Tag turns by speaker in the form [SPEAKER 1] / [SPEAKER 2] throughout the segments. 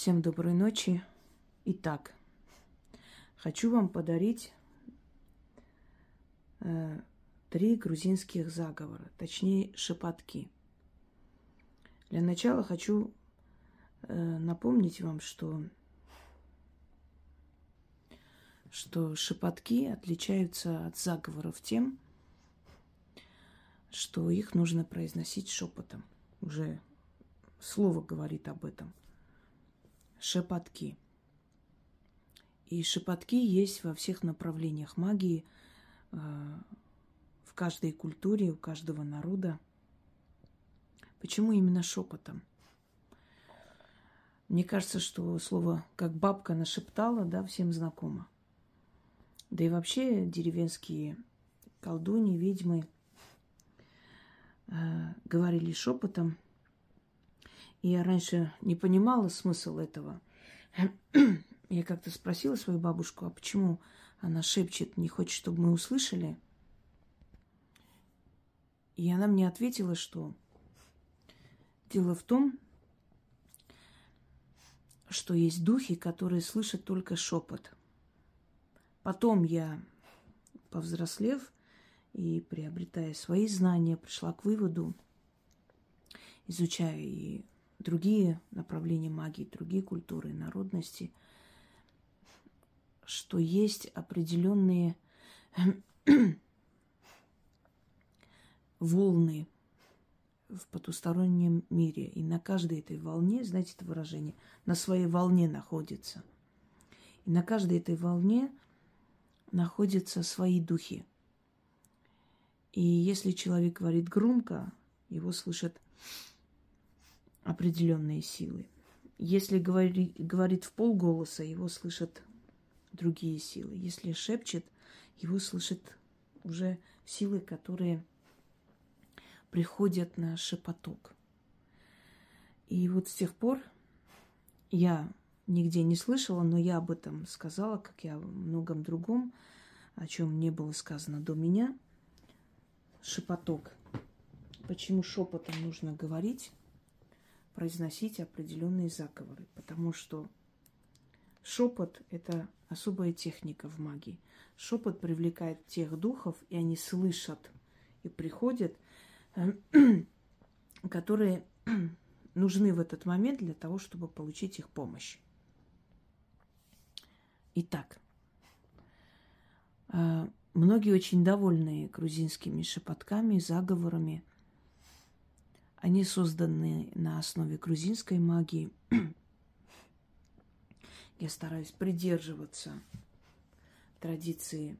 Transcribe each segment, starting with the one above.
[SPEAKER 1] Всем доброй ночи. Итак, хочу вам подарить э, три грузинских заговора, точнее шепотки. Для начала хочу э, напомнить вам, что, что шепотки отличаются от заговоров тем, что их нужно произносить шепотом. Уже слово говорит об этом шепотки. И шепотки есть во всех направлениях магии, э, в каждой культуре, у каждого народа. Почему именно шепотом? Мне кажется, что слово «как бабка нашептала», да, всем знакомо. Да и вообще деревенские колдуни, ведьмы э, говорили шепотом – я раньше не понимала смысл этого. Я как-то спросила свою бабушку, а почему она шепчет, не хочет, чтобы мы услышали? И она мне ответила, что дело в том, что есть духи, которые слышат только шепот. Потом я, повзрослев и приобретая свои знания, пришла к выводу, изучая и другие направления магии, другие культуры, народности, что есть определенные волны в потустороннем мире. И на каждой этой волне, знаете это выражение, на своей волне находится. И на каждой этой волне находятся свои духи. И если человек говорит громко, его слышат определенные силы. Если говори, говорит в полголоса, его слышат другие силы. Если шепчет, его слышат уже силы, которые приходят на шепоток. И вот с тех пор я нигде не слышала, но я об этом сказала, как я о многом другом, о чем не было сказано до меня. Шепоток. Почему шепотом нужно говорить? Произносить определенные заговоры, потому что шепот – это особая техника в магии. Шепот привлекает тех духов, и они слышат и приходят, которые нужны в этот момент для того, чтобы получить их помощь. Итак, э, многие очень довольны грузинскими шепотками, заговорами. Они созданы на основе грузинской магии. Я стараюсь придерживаться традиции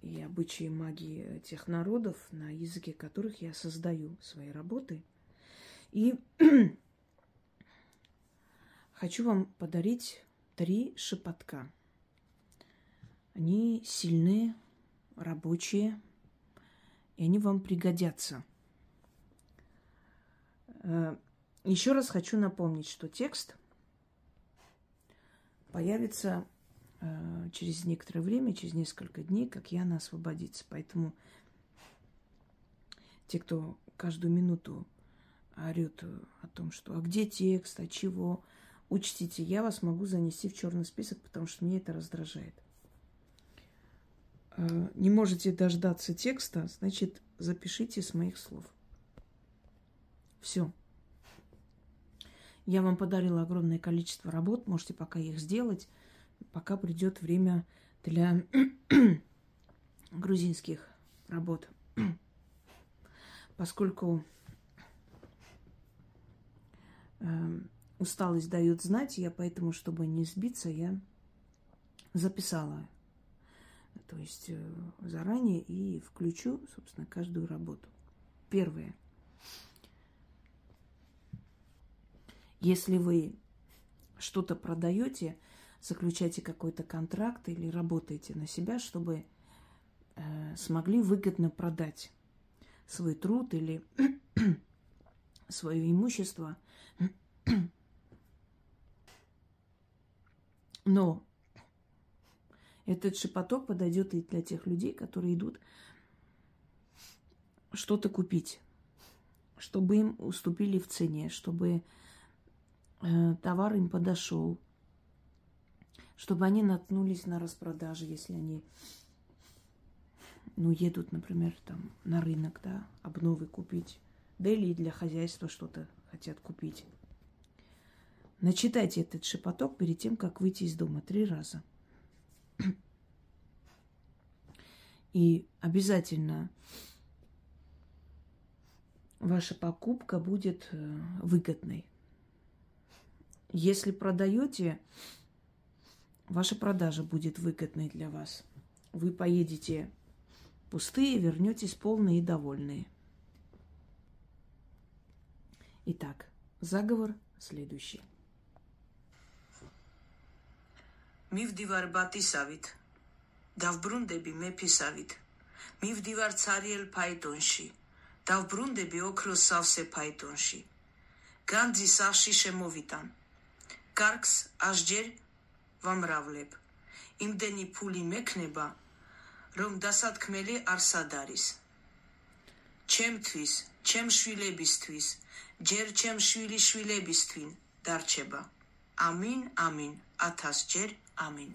[SPEAKER 1] и обычаи магии тех народов, на языке которых я создаю свои работы. И хочу вам подарить три шепотка. Они сильные, рабочие, и они вам пригодятся – Еще раз хочу напомнить, что текст появится э, через некоторое время, через несколько дней, как Яна освободится. Поэтому те, кто каждую минуту орет о том, что а где текст, а чего, учтите, я вас могу занести в черный список, потому что мне это раздражает. Э, не можете дождаться текста, значит, запишите с моих слов. Все. Я вам подарила огромное количество работ, можете пока их сделать, пока придет время для грузинских работ. Поскольку э, усталость дает знать, я поэтому, чтобы не сбиться, я записала. То есть э, заранее и включу, собственно, каждую работу. Первое. Если вы что-то продаете, заключаете какой-то контракт или работаете на себя, чтобы э, смогли выгодно продать свой труд или свое имущество. Но этот шепоток подойдет и для тех людей, которые идут что-то купить, чтобы им уступили в цене, чтобы товар им подошел, чтобы они наткнулись на распродажи, если они ну, едут, например, там на рынок, да, обновы купить, да или для хозяйства что-то хотят купить. Начитайте этот шепоток перед тем, как выйти из дома три раза. И обязательно ваша покупка будет э, выгодной. Если продаете, ваша продажа будет выгодной для вас. Вы поедете пустые, вернетесь полные и довольные. Итак, заговор следующий.
[SPEAKER 2] მივდივარ ბატისავით დავბრუნდები მეფისავით მივდივარ ცარიელ ფაიტონში დავბრუნდები ოქროს სავსე ფაიტონში განძის აში შემოვიტან კარგს აშჯერ ვამრავლებ. იმდენი ფული მექნება რომ დასათქმელი არ სად არის ჩემთვის ჩემ შვილებისთვის ჯერ ჩემ შვილი შვილებისთვინ დარჩება. ამინ ამინ ათასჯერ ამინ.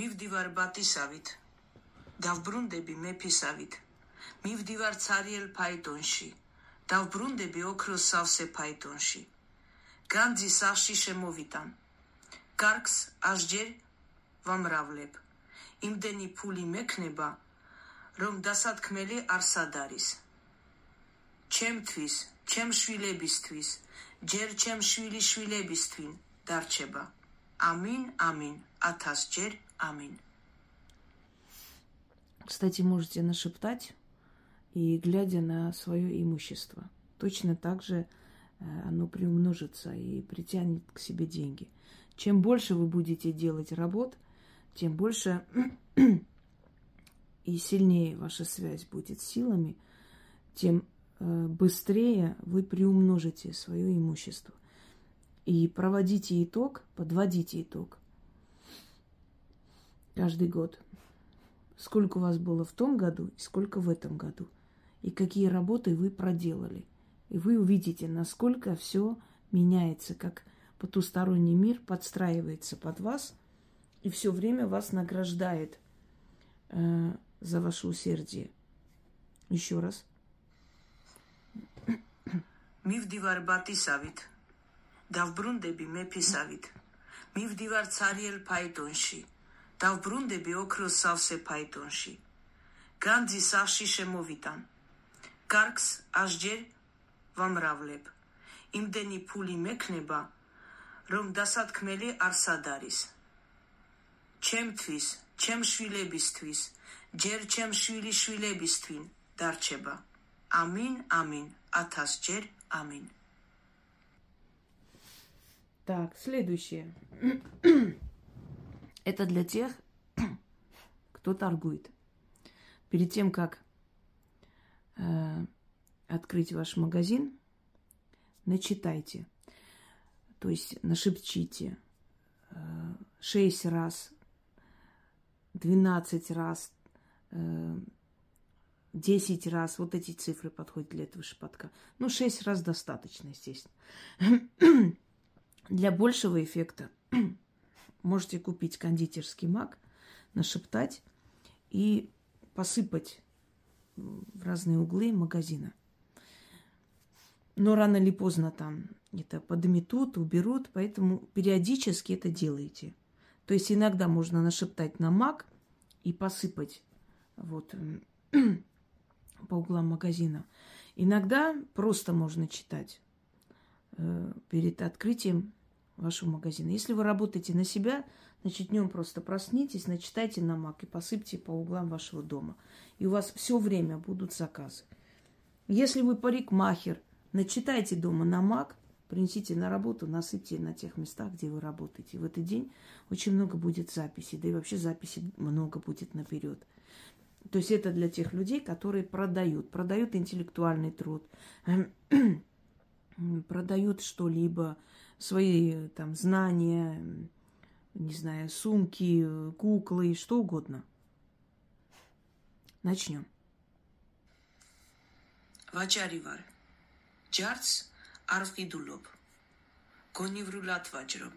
[SPEAKER 2] მივდივარ ბატისავით დავბრუნდები მეფისავით. მივდივარ ცარიელ ფაიტონში დავბრუნდები ოქროს სავსე ფაიტონში. განძის აღში შემოვიტან. გარგს ასჯერ ვამრავლებ. იმდენი ფული მექნება, რომ დასათქმელი არსად არის. ჩემთვის, ჩემ შვილებისთვის, ჯერ ჩემ შვილიშვილებისთვინ დარჩება. ამინ, ამინ, ათასჯერ ამინ.
[SPEAKER 1] Кстати, можете нашептать и глядя на свое имущество. Точно так же э, оно приумножится и притянет к себе деньги. Чем больше вы будете делать работ, тем больше и сильнее ваша связь будет с силами, тем Э, быстрее вы приумножите свое имущество. И проводите итог, подводите итог каждый год. Сколько у вас было в том году и сколько в этом году И какие работы вы проделали. И вы увидите, насколько все меняется, как потусторонний мир подстраивается под вас и все время вас награждает э, за ваше усердие. Еще раз –
[SPEAKER 2] მივდივარ ბატისავით დავბრუნდები მეფისავით მივდივარ ცარიელ ფაიტონში დავბრუნდები ოქროს სავსე ფაიტონში განძის აში შემოვიტან კარგს აშჯერ ვამრავლებ იმდენი ფული მექნება რომ დასათქმელი არ სად არის ჩემთვის ჩემ შვილებისთვის ჯერ ჩემ შვილი შვილებისთვინ დარჩება ამინ ამინ ათასჯერ Аминь.
[SPEAKER 1] Так, следующее. Это для тех, кто торгует. Перед тем, как э, открыть ваш магазин, начитайте. То есть нашепчите э, 6 раз, 12 раз, э, Десять раз. Вот эти цифры подходят для этого шепотка. Ну, шесть раз достаточно, естественно. Для большего эффекта можете купить кондитерский мак, нашептать и посыпать в разные углы магазина. Но рано или поздно там это подметут, уберут, поэтому периодически это делайте. То есть иногда можно нашептать на мак и посыпать вот по углам магазина. Иногда просто можно читать э, перед открытием вашего магазина. Если вы работаете на себя, значит, днем просто проснитесь, начитайте на мак и посыпьте по углам вашего дома. И у вас все время будут заказы. Если вы парикмахер, начитайте дома на мак, принесите на работу, насыпьте на тех местах, где вы работаете. В этот день очень много будет записей, да и вообще записей много будет наперед. То есть это для тех людей, которые продают, продают интеллектуальный труд, продают что-либо, свои там знания, не знаю, сумки, куклы, что угодно. Начнем.
[SPEAKER 2] ვაჭარი ვარ. ჯარც არ ვყიდულობ. გონივრულად ვაჯრობ.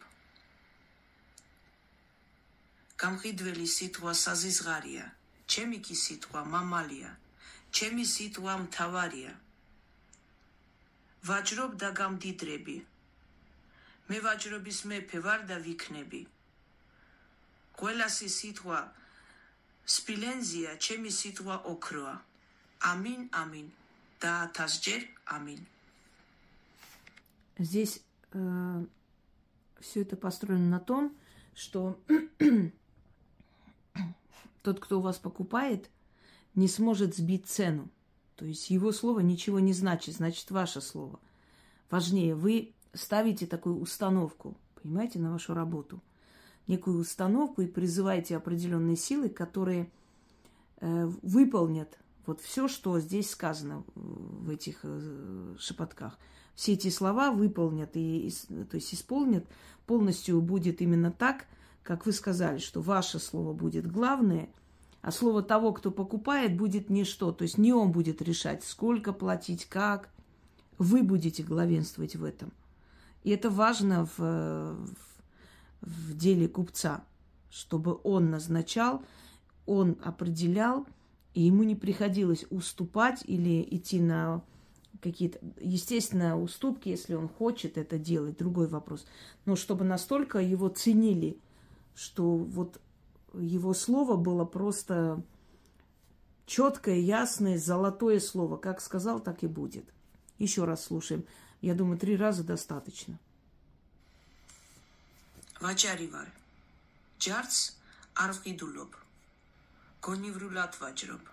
[SPEAKER 2] გამყიდველი სიტყვა საზიზღარია, ჩემი კი სიტყვა მამალია, ჩემი სიტყვა მთავარია. ვაჯრობ და გამდიდრები. მე ვაჯრობის მეფე ვარ და ვიქნები. ყველასი სიტყვა სპილენზია, ჩემი სიტყვა ოქროა. Амин, амин. Да, тазджер, амин.
[SPEAKER 1] Здесь э, все это построено на том, что тот, кто у вас покупает, не сможет сбить цену. То есть его слово ничего не значит, значит ваше слово. Важнее, вы ставите такую установку, понимаете, на вашу работу – Некую установку и призываете определенные силы, которые э, выполнят вот все, что здесь сказано в этих э, шепотках. Все эти слова выполнят и, то есть исполнят, полностью будет именно так, как вы сказали, что ваше слово будет главное, а слово того, кто покупает, будет ничто. То есть не он будет решать, сколько платить, как. Вы будете главенствовать в этом. И это важно в, в, в деле купца, чтобы он назначал, он определял, и ему не приходилось уступать или идти на какие-то, естественно, уступки, если он хочет это делать, другой вопрос. Но чтобы настолько его ценили, что вот его слово было просто четкое, ясное, золотое слово. Как сказал, так и будет. Еще раз слушаем. Я думаю, три раза достаточно.
[SPEAKER 2] ვაჭარი ვარ. ჯარც არ ვყიდულობ. გონივრულად ვაჯრობ.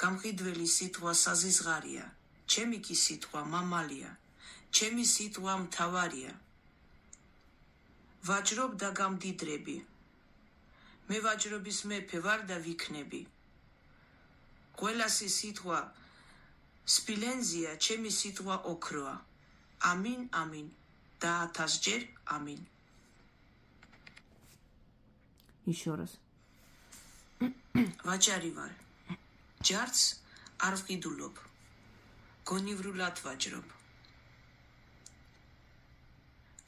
[SPEAKER 2] გამყიდველი სიტყვა საზიზღარია, ჩემი კი სიტყვა მამალია, ჩემი სიტყვა მთავარია. ვაჯრობ და გამდიდრები. მე ვაჯრობის მეფე ვარ და ვიქნები. ყველასი სიტყვა სპილენზია, ჩემი სიტყვა ოქროა. ამინ, ამინ. და ათასჯერ ამინ.
[SPEAKER 1] Еще раз.
[SPEAKER 2] ვაჭარი ვარ. ჯარც არ ვყიდულობ. გონივრულად ვაჯრობ.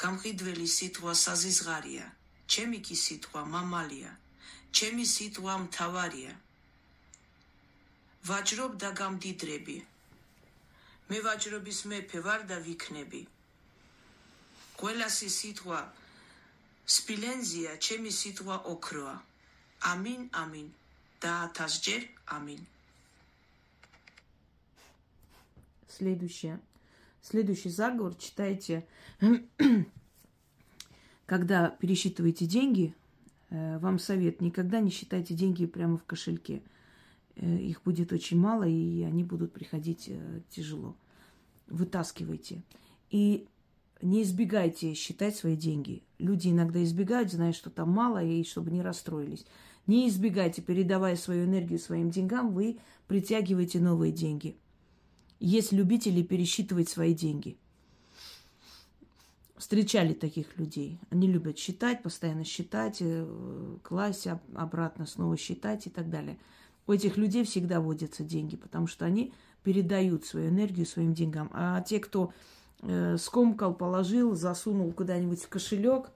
[SPEAKER 2] გამყიდველი სიტყვა საზიზღარია, ჩემი კი სიტყვა მამალია, ჩემი სიტყვა მთავარია. ვაჯრობ და გამდიდრები. მე ვაჯრობის მეფე ვარ და ვიქნები. ყველასი სიტყვა სპილენზია, ჩემი სიტყვა ოქროა. ამინ, ამინ. და ათასჯერ ამინ.
[SPEAKER 1] Следующее. Следующий заговор читайте, когда пересчитываете деньги. Э, вам совет, никогда не считайте деньги прямо в кошельке. Э, их будет очень мало, и они будут приходить э, тяжело. Вытаскивайте. И не избегайте считать свои деньги. Люди иногда избегают, зная, что там мало, и чтобы не расстроились. Не избегайте, передавая свою энергию своим деньгам, вы притягиваете новые деньги. Есть любители пересчитывать свои деньги. Встречали таких людей. Они любят считать, постоянно считать, э, класть обратно, снова считать и так далее. У этих людей всегда водятся деньги, потому что они передают свою энергию своим деньгам. А те, кто скомкал, положил, засунул куда-нибудь в кошелек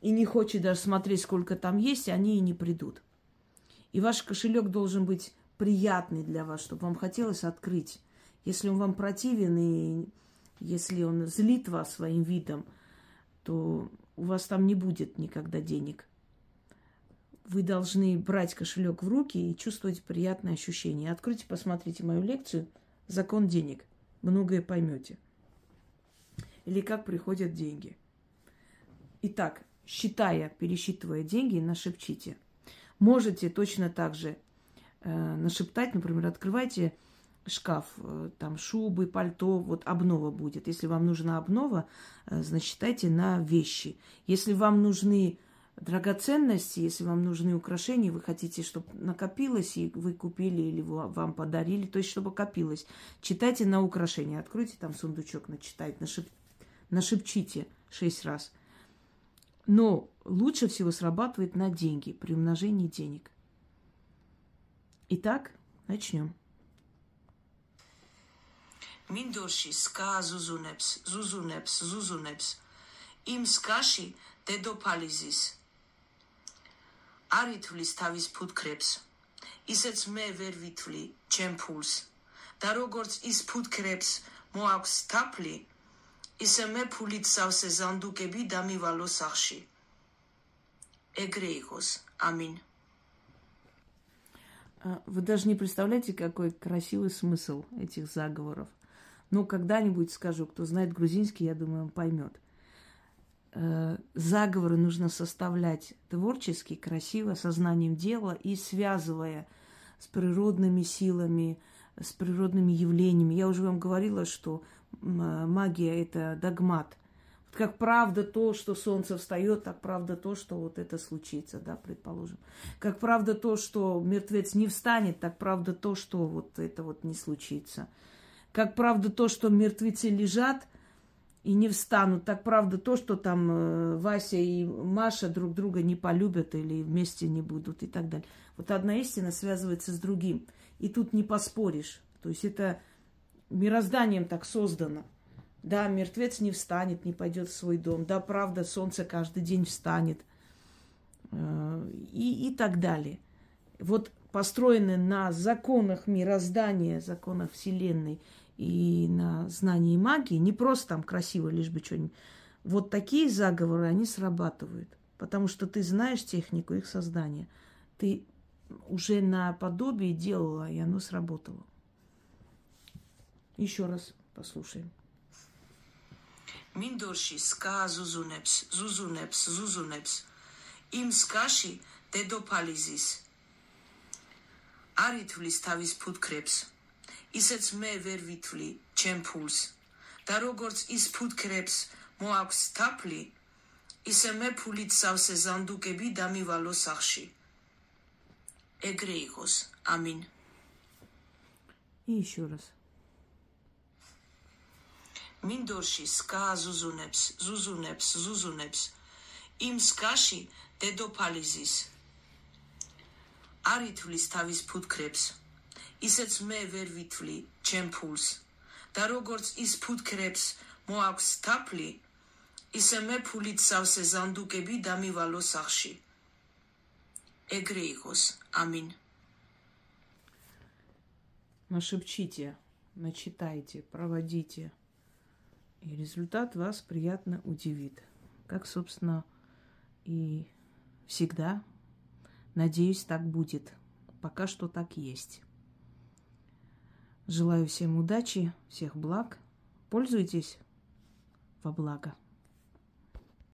[SPEAKER 1] и не хочет даже смотреть, сколько там есть, они и не придут. И ваш кошелек должен быть приятный для вас, чтобы вам хотелось открыть. Если он вам противен и если он злит вас своим видом, то у вас там не будет никогда денег. Вы должны брать кошелек в руки и чувствовать приятное ощущение. Откройте, посмотрите мою лекцию «Закон денег». Многое поймете или как приходят деньги. Итак, считая, пересчитывая деньги, нашепчите. Можете точно так же э, нашептать, например, открывайте шкаф, э, там шубы, пальто, вот обнова будет. Если вам нужна обнова, э, значит, считайте на вещи. Если вам нужны драгоценности, если вам нужны украшения, вы хотите, чтобы накопилось, и вы купили или вам подарили, то есть, чтобы копилось, читайте на украшения. Откройте там сундучок, начитайте, нашеп нашепчите шесть раз. Но лучше всего срабатывает на деньги, при умножении денег. Итак, начнем.
[SPEAKER 2] მინდორში სკა ზუზუნებს, ზუზუნებს, ზუზუნებს. იმ სკაში დედოფალი ზის. არ ითვლის თავის ფუტკრებს. ისეც მე ვერ ვითვლი ჩემ ფულს. და როგორც ის ფუტკრებს მოაქვს თაფლი, ისე მე ფულით სავსე ზანდუკები დამივალო სახში. ეგრე იყოს. ამინ.
[SPEAKER 1] Вы даже не представляете, какой красивый смысл этих заговоров. Но когда-нибудь скажу, кто знает грузинский, я думаю, он поймет. Э, заговоры нужно составлять творчески, красиво, сознанием дела и связывая с природными силами, с природными явлениями. Я уже вам говорила, что магия – это догмат. Вот как правда то, что солнце встает, так правда то, что вот это случится, да, предположим. Как правда то, что мертвец не встанет, так правда то, что вот это вот не случится. Как правда то, что мертвецы лежат и не встанут, так правда то, что там э, Вася и Маша друг друга не полюбят или вместе не будут и так далее. Вот одна истина связывается с другим. И тут не поспоришь. То есть это мирозданием так создано. Да, мертвец не встанет, не пойдет в свой дом. Да, правда, солнце каждый день встанет. Э, и, и так далее. Вот построены на законах мироздания, законах Вселенной – и на знании магии, не просто там красиво, лишь бы что-нибудь. Вот такие заговоры, они срабатывают. Потому что ты знаешь технику их создания. Ты уже на подобие делала, и оно сработало. Еще раз послушаем.
[SPEAKER 2] მინდორში სკა ზუზუნებს, ზუზუნებს, ზუზუნებს. იმ სკაში დედოფალი ზის. არ ითვლის თავის ფუტკრებს, ისეც მე ვერ ვითვლი ჩემ ფულს და როგორც ის ფუტკრებს მოაქვს თაფლი ისე მე ფულით სავსე ზანდუკები დამივალო სახში ეგრე იყოს ამინ
[SPEAKER 1] и еще раз
[SPEAKER 2] მინდორში სკა ზუზუნებს ზუზუნებს ზუზუნებს იმ სკაში დედოფალი ზის არ ითვლის თავის ფუტკრებს ისეც მე ვერ ვითვლი ჩემ ფულს და როგორც ის ფუტკრებს მოაქვს თაფლი ისე მე ფულით სავსე ზანდუკები დამივალო სახში ეგრე იყოს ამინ
[SPEAKER 1] Нашепчите, начитайте, проводите. И результат вас приятно удивит. Как, собственно, и всегда. Надеюсь, так будет. Пока что так есть. Желаю всем удачи, всех благ. Пользуйтесь во благо.